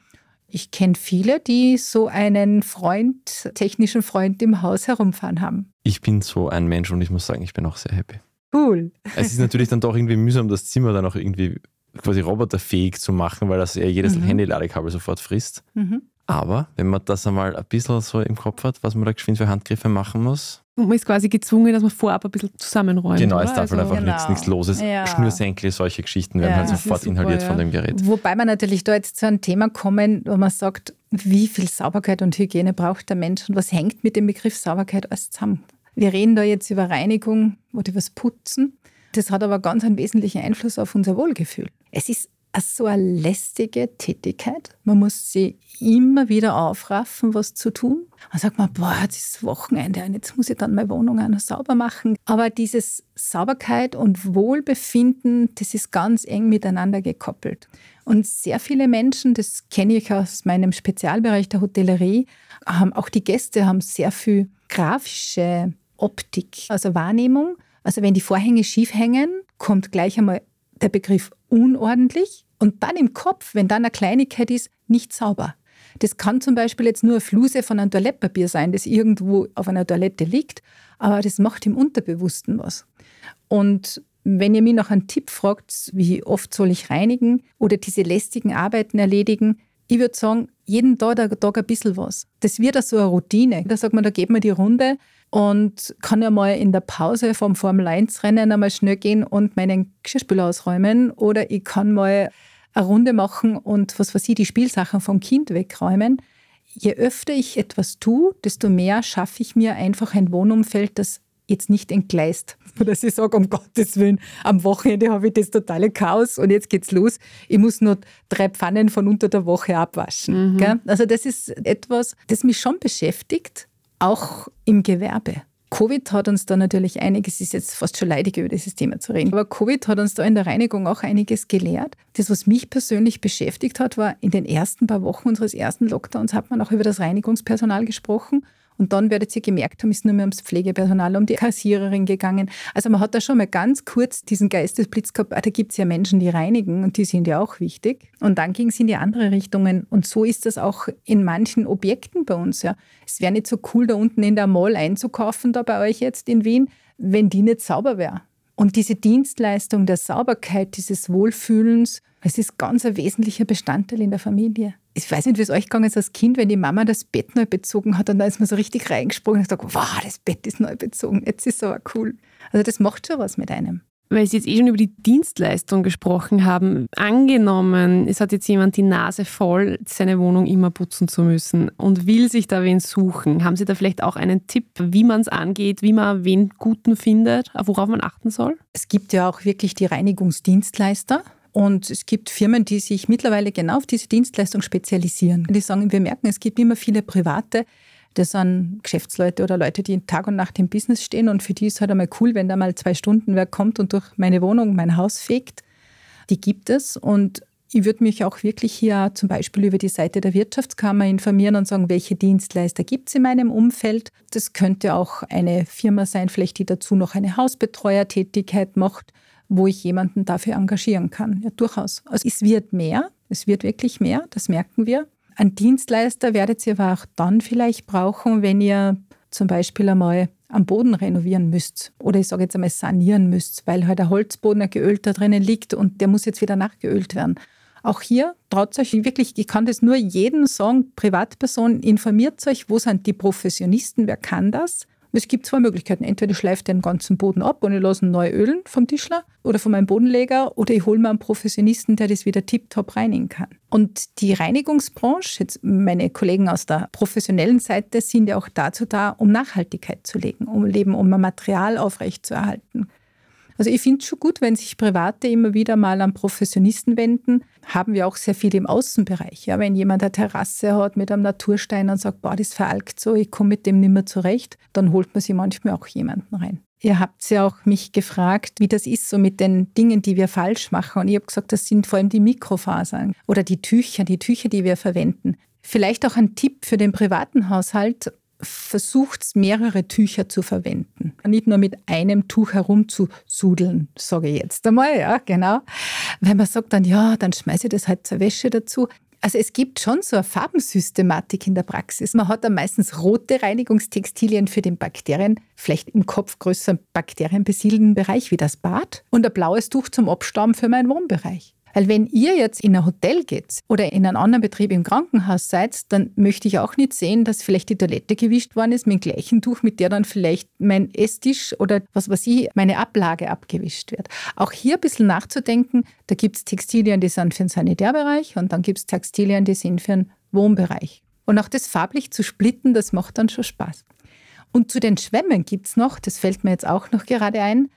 ich kenne viele, die so einen Freund, technischen Freund im Haus herumfahren haben. Ich bin so ein Mensch und ich muss sagen, ich bin auch sehr happy. Cool. Es ist natürlich dann doch irgendwie mühsam, das Zimmer dann auch irgendwie quasi roboterfähig zu machen, weil das ja jedes mhm. Handy-Ladekabel sofort frisst. Mhm. Aber wenn man das einmal ein bisschen so im Kopf hat, was man da geschwind für Handgriffe machen muss. Und man ist quasi gezwungen, dass man vorab ein bisschen zusammenräumt. Genau, es darf halt also, einfach genau. nichts, Loses. Ja. Schnürsenkel, solche Geschichten werden ja, halt sofort super, inhaliert ja. von dem Gerät. Wobei man natürlich da jetzt zu einem Thema kommen, wo man sagt, wie viel Sauberkeit und Hygiene braucht der Mensch und was hängt mit dem Begriff Sauberkeit alles zusammen. Wir reden da jetzt über Reinigung oder über das Putzen. Das hat aber ganz einen wesentlichen Einfluss auf unser Wohlgefühl. Es ist so eine lästige Tätigkeit. Man muss sie immer wieder aufraffen, was zu tun. Dann sagt man, boah, jetzt ist Wochenende und jetzt muss ich dann meine Wohnung auch noch sauber machen. Aber dieses Sauberkeit und Wohlbefinden, das ist ganz eng miteinander gekoppelt. Und sehr viele Menschen, das kenne ich aus meinem Spezialbereich der Hotellerie, haben auch die Gäste haben sehr viel grafische Optik, also Wahrnehmung. Also wenn die Vorhänge schief hängen, kommt gleich einmal der Begriff unordentlich und dann im Kopf, wenn dann eine Kleinigkeit ist, nicht sauber. Das kann zum Beispiel jetzt nur eine Fluse von einem Toilettpapier sein, das irgendwo auf einer Toilette liegt, aber das macht im Unterbewussten was. Und wenn ihr mich noch einen Tipp fragt, wie oft soll ich reinigen oder diese lästigen Arbeiten erledigen, ich würde sagen, jeden Tag, Tag ein bisschen was. Das wird so eine Routine. Da sagt man, da geht man die Runde und kann ja mal in der Pause vom Formel 1 Rennen einmal schnell gehen und meinen Geschirrspüler ausräumen oder ich kann mal eine Runde machen und was weiß ich, die Spielsachen vom Kind wegräumen. Je öfter ich etwas tue, desto mehr schaffe ich mir einfach ein Wohnumfeld, das jetzt nicht entgleist. Dass ich sage, um Gottes Willen, am Wochenende habe ich das totale Chaos und jetzt geht's los. Ich muss nur drei Pfannen von unter der Woche abwaschen. Mhm. Also das ist etwas, das mich schon beschäftigt auch im Gewerbe. Covid hat uns da natürlich einiges, ist jetzt fast schon leidig, über dieses Thema zu reden, aber Covid hat uns da in der Reinigung auch einiges gelehrt. Das, was mich persönlich beschäftigt hat, war in den ersten paar Wochen unseres ersten Lockdowns hat man auch über das Reinigungspersonal gesprochen und dann werdet ihr gemerkt haben, ist nur mehr ums Pflegepersonal, um die Kassiererin gegangen. Also man hat da schon mal ganz kurz diesen Geistesblitz gehabt, ah, da gibt es ja Menschen, die reinigen und die sind ja auch wichtig. Und dann ging es in die andere Richtungen. Und so ist das auch in manchen Objekten bei uns. Ja. Es wäre nicht so cool, da unten in der Mall einzukaufen, da bei euch jetzt in Wien, wenn die nicht sauber wäre. Und diese Dienstleistung der Sauberkeit, dieses Wohlfühlens, es ist ganz ein wesentlicher Bestandteil in der Familie. Ich weiß nicht, wie es euch gegangen ist als Kind, wenn die Mama das Bett neu bezogen hat und da ist man so richtig reingesprungen und gesagt, wow, das Bett ist neu bezogen, jetzt ist es aber cool. Also das macht schon was mit einem. Weil Sie jetzt eh schon über die Dienstleistung gesprochen haben. Angenommen, es hat jetzt jemand die Nase voll, seine Wohnung immer putzen zu müssen und will sich da wen suchen. Haben Sie da vielleicht auch einen Tipp, wie man es angeht, wie man wen Guten findet, worauf man achten soll? Es gibt ja auch wirklich die Reinigungsdienstleister. Und es gibt Firmen, die sich mittlerweile genau auf diese Dienstleistung spezialisieren. Die sagen, wir merken, es gibt immer viele Private, das sind Geschäftsleute oder Leute, die Tag und Nacht im Business stehen und für die ist halt einmal cool, wenn da mal zwei Stunden wer kommt und durch meine Wohnung, mein Haus fegt. Die gibt es und ich würde mich auch wirklich hier zum Beispiel über die Seite der Wirtschaftskammer informieren und sagen, welche Dienstleister gibt es in meinem Umfeld. Das könnte auch eine Firma sein, vielleicht die dazu noch eine Hausbetreuertätigkeit macht wo ich jemanden dafür engagieren kann. Ja, durchaus. Also es wird mehr, es wird wirklich mehr, das merken wir. Ein Dienstleister werdet ihr aber auch dann vielleicht brauchen, wenn ihr zum Beispiel einmal am Boden renovieren müsst oder ich sage jetzt einmal sanieren müsst, weil halt der Holzboden ein geölter drinnen liegt und der muss jetzt wieder nachgeölt werden. Auch hier traut euch wirklich, ich kann das nur jedem sagen, Privatperson, informiert euch, wo sind die Professionisten, wer kann das? Es gibt zwei Möglichkeiten. Entweder ich schleife den ganzen Boden ab und ich lasse ihn neu ölen vom Tischler oder von meinem Bodenleger oder ich hole mir einen Professionisten, der das wieder tiptop reinigen kann. Und die Reinigungsbranche, jetzt meine Kollegen aus der professionellen Seite, sind ja auch dazu da, um Nachhaltigkeit zu legen, um Leben, um Material aufrechtzuerhalten. Also ich finde es schon gut, wenn sich Private immer wieder mal an Professionisten wenden. Haben wir auch sehr viel im Außenbereich. Ja, wenn jemand eine Terrasse hat mit einem Naturstein und sagt, boah, das veralkt so, ich komme mit dem nicht mehr zurecht, dann holt man sich manchmal auch jemanden rein. Ihr habt ja auch mich gefragt, wie das ist so mit den Dingen, die wir falsch machen. Und ich habe gesagt, das sind vor allem die Mikrofasern oder die Tücher, die Tücher, die wir verwenden. Vielleicht auch ein Tipp für den privaten Haushalt versucht, mehrere Tücher zu verwenden. Nicht nur mit einem Tuch herumzusudeln, sage ich jetzt einmal, ja, genau. Wenn man sagt dann, ja, dann schmeiße ich das halt zur Wäsche dazu. Also es gibt schon so eine Farbensystematik in der Praxis. Man hat dann meistens rote Reinigungstextilien für den Bakterien, vielleicht im Kopf größer bakterienbesiedelten Bereich wie das Bad und ein blaues Tuch zum Abstauben für meinen Wohnbereich. Weil wenn ihr jetzt in ein Hotel geht oder in einen anderen Betrieb im Krankenhaus seid, dann möchte ich auch nicht sehen, dass vielleicht die Toilette gewischt worden ist mit dem gleichen Tuch, mit der dann vielleicht mein Esstisch oder was weiß ich, meine Ablage abgewischt wird. Auch hier ein bisschen nachzudenken, da gibt es Textilien, die sind für den Sanitärbereich und dann gibt es Textilien, die sind für den Wohnbereich. Und auch das farblich zu splitten, das macht dann schon Spaß. Und zu den Schwämmen gibt es noch, das fällt mir jetzt auch noch gerade ein,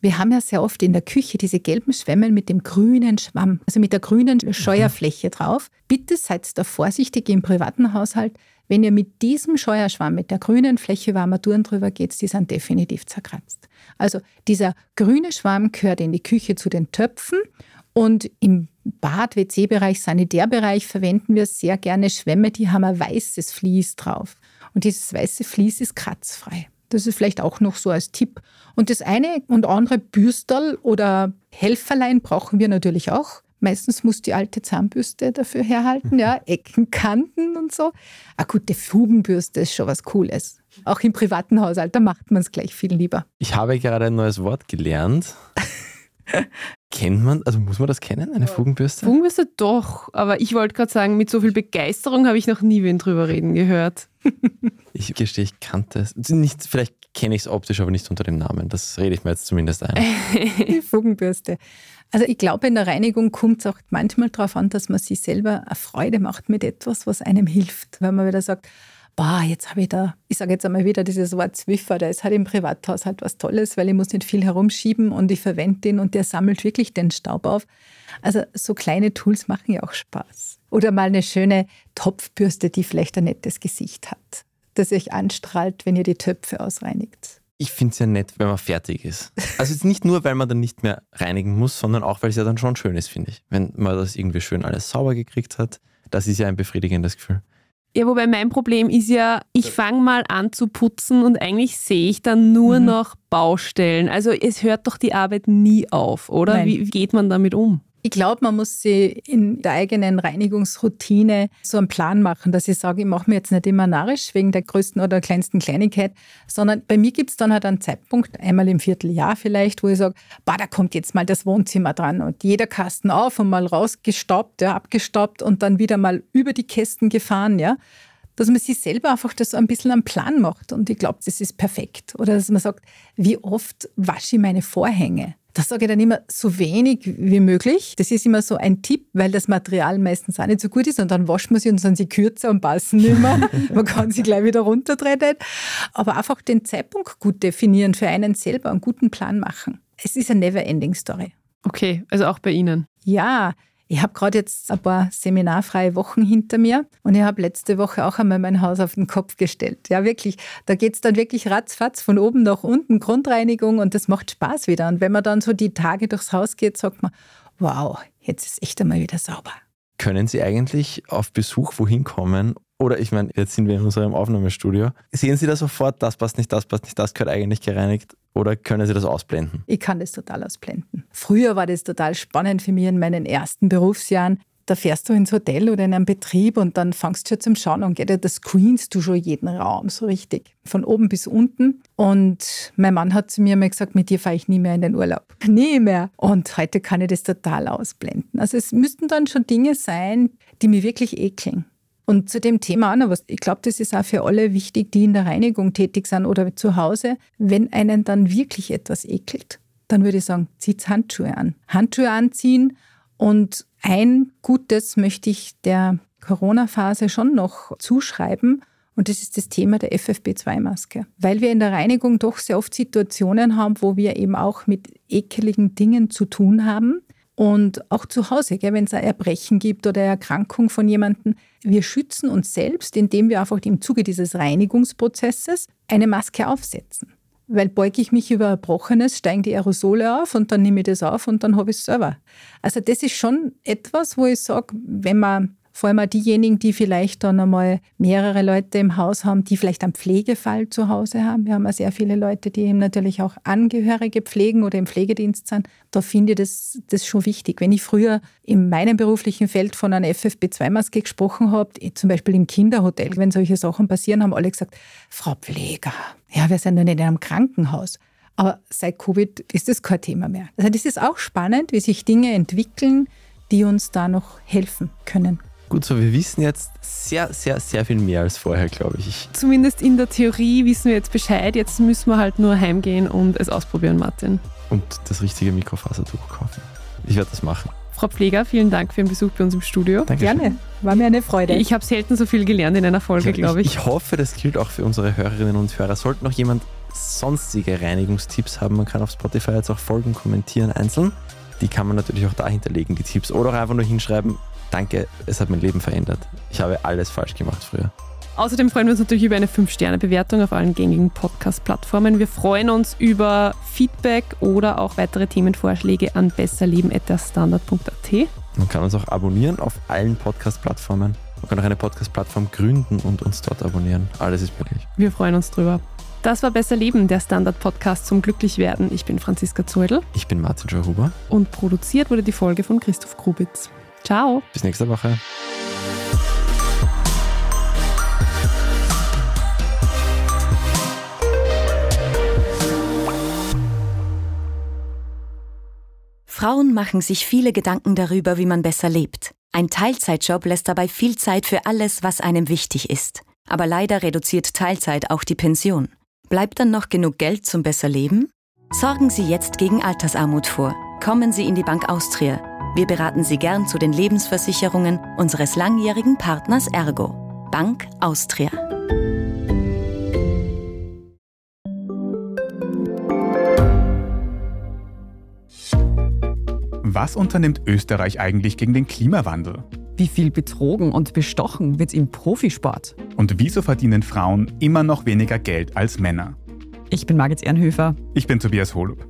Wir haben ja sehr oft in der Küche diese gelben Schwämme mit dem grünen Schwamm, also mit der grünen Scheuerfläche drauf. Bitte seid da vorsichtig im privaten Haushalt. Wenn ihr mit diesem Scheuerschwamm, mit der grünen Fläche, wo Armaturen drüber geht, die sind definitiv zerkratzt. Also dieser grüne Schwamm gehört in die Küche zu den Töpfen und im Bad, WC-Bereich, Sanitärbereich verwenden wir sehr gerne Schwämme, die haben ein weißes Vlies drauf. Und dieses weiße Vlies ist kratzfrei. Das ist vielleicht auch noch so als Tipp. Und das eine und andere Bürstel oder Helferlein brauchen wir natürlich auch. Meistens muss die alte Zahnbürste dafür herhalten, ja, Ecken, Kanten und so. Eine gute Fugenbürste ist schon was Cooles. Auch im privaten Haushalt, da macht man es gleich viel lieber. Ich habe gerade ein neues Wort gelernt. Kennt man, also muss man das kennen, eine Fugenbürste? Fugenbürste doch, aber ich wollte gerade sagen, mit so viel Begeisterung habe ich noch nie wen drüber reden gehört. ich gestehe, ich kannte es. Nicht, vielleicht kenne ich es optisch, aber nicht unter dem Namen. Das rede ich mir jetzt zumindest ein. Die Fugenbürste. Also ich glaube, in der Reinigung kommt es auch manchmal darauf an, dass man sich selber eine Freude macht mit etwas, was einem hilft. Wenn man wieder sagt, boah, jetzt habe ich da, ich sage jetzt einmal wieder dieses Wort Zwiffer, der ist halt im Privathaushalt was Tolles, weil ich muss nicht viel herumschieben und ich verwende den und der sammelt wirklich den Staub auf. Also so kleine Tools machen ja auch Spaß. Oder mal eine schöne Topfbürste, die vielleicht ein nettes Gesicht hat, das euch anstrahlt, wenn ihr die Töpfe ausreinigt. Ich finde es ja nett, wenn man fertig ist. Also jetzt nicht nur, weil man dann nicht mehr reinigen muss, sondern auch, weil es ja dann schon schön ist, finde ich. Wenn man das irgendwie schön alles sauber gekriegt hat, das ist ja ein befriedigendes Gefühl. Ja, wobei mein Problem ist ja, ich fange mal an zu putzen und eigentlich sehe ich dann nur mhm. noch Baustellen. Also es hört doch die Arbeit nie auf, oder? Wie geht man damit um? Ich glaube, man muss sich in der eigenen Reinigungsroutine so einen Plan machen, dass ich sage, ich mache mir jetzt nicht immer narrisch wegen der größten oder kleinsten Kleinigkeit, sondern bei mir gibt es dann halt einen Zeitpunkt, einmal im Vierteljahr vielleicht, wo ich sage, bah, da kommt jetzt mal das Wohnzimmer dran und jeder Kasten auf und mal rausgestaubt, ja, abgestaubt und dann wieder mal über die Kästen gefahren, ja dass man sich selber einfach das so ein bisschen am Plan macht. Und ich glaube, das ist perfekt. Oder dass man sagt, wie oft wasche ich meine Vorhänge? Das sage ich dann immer so wenig wie möglich. Das ist immer so ein Tipp, weil das Material meistens auch nicht so gut ist und dann wascht man sie und sind sie kürzer und passen nicht mehr. man kann sie gleich wieder runterdrehen. Aber einfach den Zeitpunkt gut definieren, für einen selber einen guten Plan machen. Es ist eine never-ending Story. Okay, also auch bei Ihnen. Ja, ich habe gerade jetzt ein paar seminarfreie Wochen hinter mir und ich habe letzte Woche auch einmal mein Haus auf den Kopf gestellt. Ja, wirklich. Da geht es dann wirklich ratzfatz von oben nach unten, Grundreinigung und das macht Spaß wieder. Und wenn man dann so die Tage durchs Haus geht, sagt man, wow, jetzt ist echt einmal wieder sauber. Können Sie eigentlich auf Besuch wohin kommen? Oder ich meine, jetzt sind wir in unserem Aufnahmestudio. Sehen Sie da sofort, das passt nicht, das passt nicht, das gehört eigentlich gereinigt? Oder können Sie das ausblenden? Ich kann das total ausblenden. Früher war das total spannend für mich in meinen ersten Berufsjahren. Da fährst du ins Hotel oder in einen Betrieb und dann fangst du schon zum Schauen und geht, da screenst du schon jeden Raum so richtig. Von oben bis unten. Und mein Mann hat zu mir mal gesagt, mit dir fahre ich nie mehr in den Urlaub. Nie mehr. Und heute kann ich das total ausblenden. Also es müssten dann schon Dinge sein, die mir wirklich ekeln. Und zu dem Thema auch noch was. Ich glaube, das ist auch für alle wichtig, die in der Reinigung tätig sind oder zu Hause. Wenn einen dann wirklich etwas ekelt, dann würde ich sagen, zieht Handschuhe an. Handschuhe anziehen und ein Gutes möchte ich der Corona-Phase schon noch zuschreiben. Und das ist das Thema der FFP2-Maske. Weil wir in der Reinigung doch sehr oft Situationen haben, wo wir eben auch mit ekeligen Dingen zu tun haben. Und auch zu Hause, wenn es ein Erbrechen gibt oder eine Erkrankung von jemandem, wir schützen uns selbst, indem wir einfach im Zuge dieses Reinigungsprozesses eine Maske aufsetzen. Weil beuge ich mich über Erbrochenes, steigen die Aerosole auf und dann nehme ich das auf und dann habe ich es selber. Also das ist schon etwas, wo ich sage, wenn man vor allem auch diejenigen, die vielleicht dann einmal mehrere Leute im Haus haben, die vielleicht einen Pflegefall zu Hause haben. Wir haben ja sehr viele Leute, die eben natürlich auch Angehörige pflegen oder im Pflegedienst sind. Da finde ich das, das schon wichtig. Wenn ich früher in meinem beruflichen Feld von einer FFP2-Maske gesprochen habe, zum Beispiel im Kinderhotel, wenn solche Sachen passieren, haben alle gesagt, Frau Pfleger, ja, wir sind doch nicht in einem Krankenhaus. Aber seit Covid ist das kein Thema mehr. Also das ist auch spannend, wie sich Dinge entwickeln, die uns da noch helfen können. Gut, so wir wissen jetzt sehr, sehr, sehr viel mehr als vorher, glaube ich. Zumindest in der Theorie wissen wir jetzt Bescheid. Jetzt müssen wir halt nur heimgehen und es ausprobieren, Martin. Und das richtige Mikrofasertuch kaufen. Ich werde das machen. Frau Pfleger, vielen Dank für den Besuch bei uns im Studio. Dankeschön. Gerne, war mir eine Freude. Ich habe selten so viel gelernt in einer Folge, glaube ich. Ich hoffe, das gilt auch für unsere Hörerinnen und Hörer. Sollte noch jemand sonstige Reinigungstipps haben. Man kann auf Spotify jetzt auch Folgen kommentieren einzeln. Die kann man natürlich auch da hinterlegen, die Tipps. Oder auch einfach nur hinschreiben, danke, es hat mein Leben verändert. Ich habe alles falsch gemacht früher. Außerdem freuen wir uns natürlich über eine 5-Sterne-Bewertung auf allen gängigen Podcast-Plattformen. Wir freuen uns über Feedback oder auch weitere Themenvorschläge an besserleben.derstandard.at. Man kann uns auch abonnieren auf allen Podcast-Plattformen. Man kann auch eine Podcast-Plattform gründen und uns dort abonnieren. Alles ist möglich. Wir freuen uns drüber. Das war Besser Leben, der Standard-Podcast zum Glücklichwerden. Ich bin Franziska Zeudel. Ich bin Martin Schauhuber. Und produziert wurde die Folge von Christoph Grubitz. Ciao. Bis nächste Woche. Frauen machen sich viele Gedanken darüber, wie man besser lebt. Ein Teilzeitjob lässt dabei viel Zeit für alles, was einem wichtig ist. Aber leider reduziert Teilzeit auch die Pension. Bleibt dann noch genug Geld zum besser Leben? Sorgen Sie jetzt gegen Altersarmut vor. Kommen Sie in die Bank Austria. Wir beraten Sie gern zu den Lebensversicherungen unseres langjährigen Partners Ergo. Bank Austria. Was unternimmt Österreich eigentlich gegen den Klimawandel? Wie viel betrogen und bestochen wird im Profisport? Und wieso verdienen Frauen immer noch weniger Geld als Männer? Ich bin Margit Ehrenhöfer. Ich bin Tobias Holub.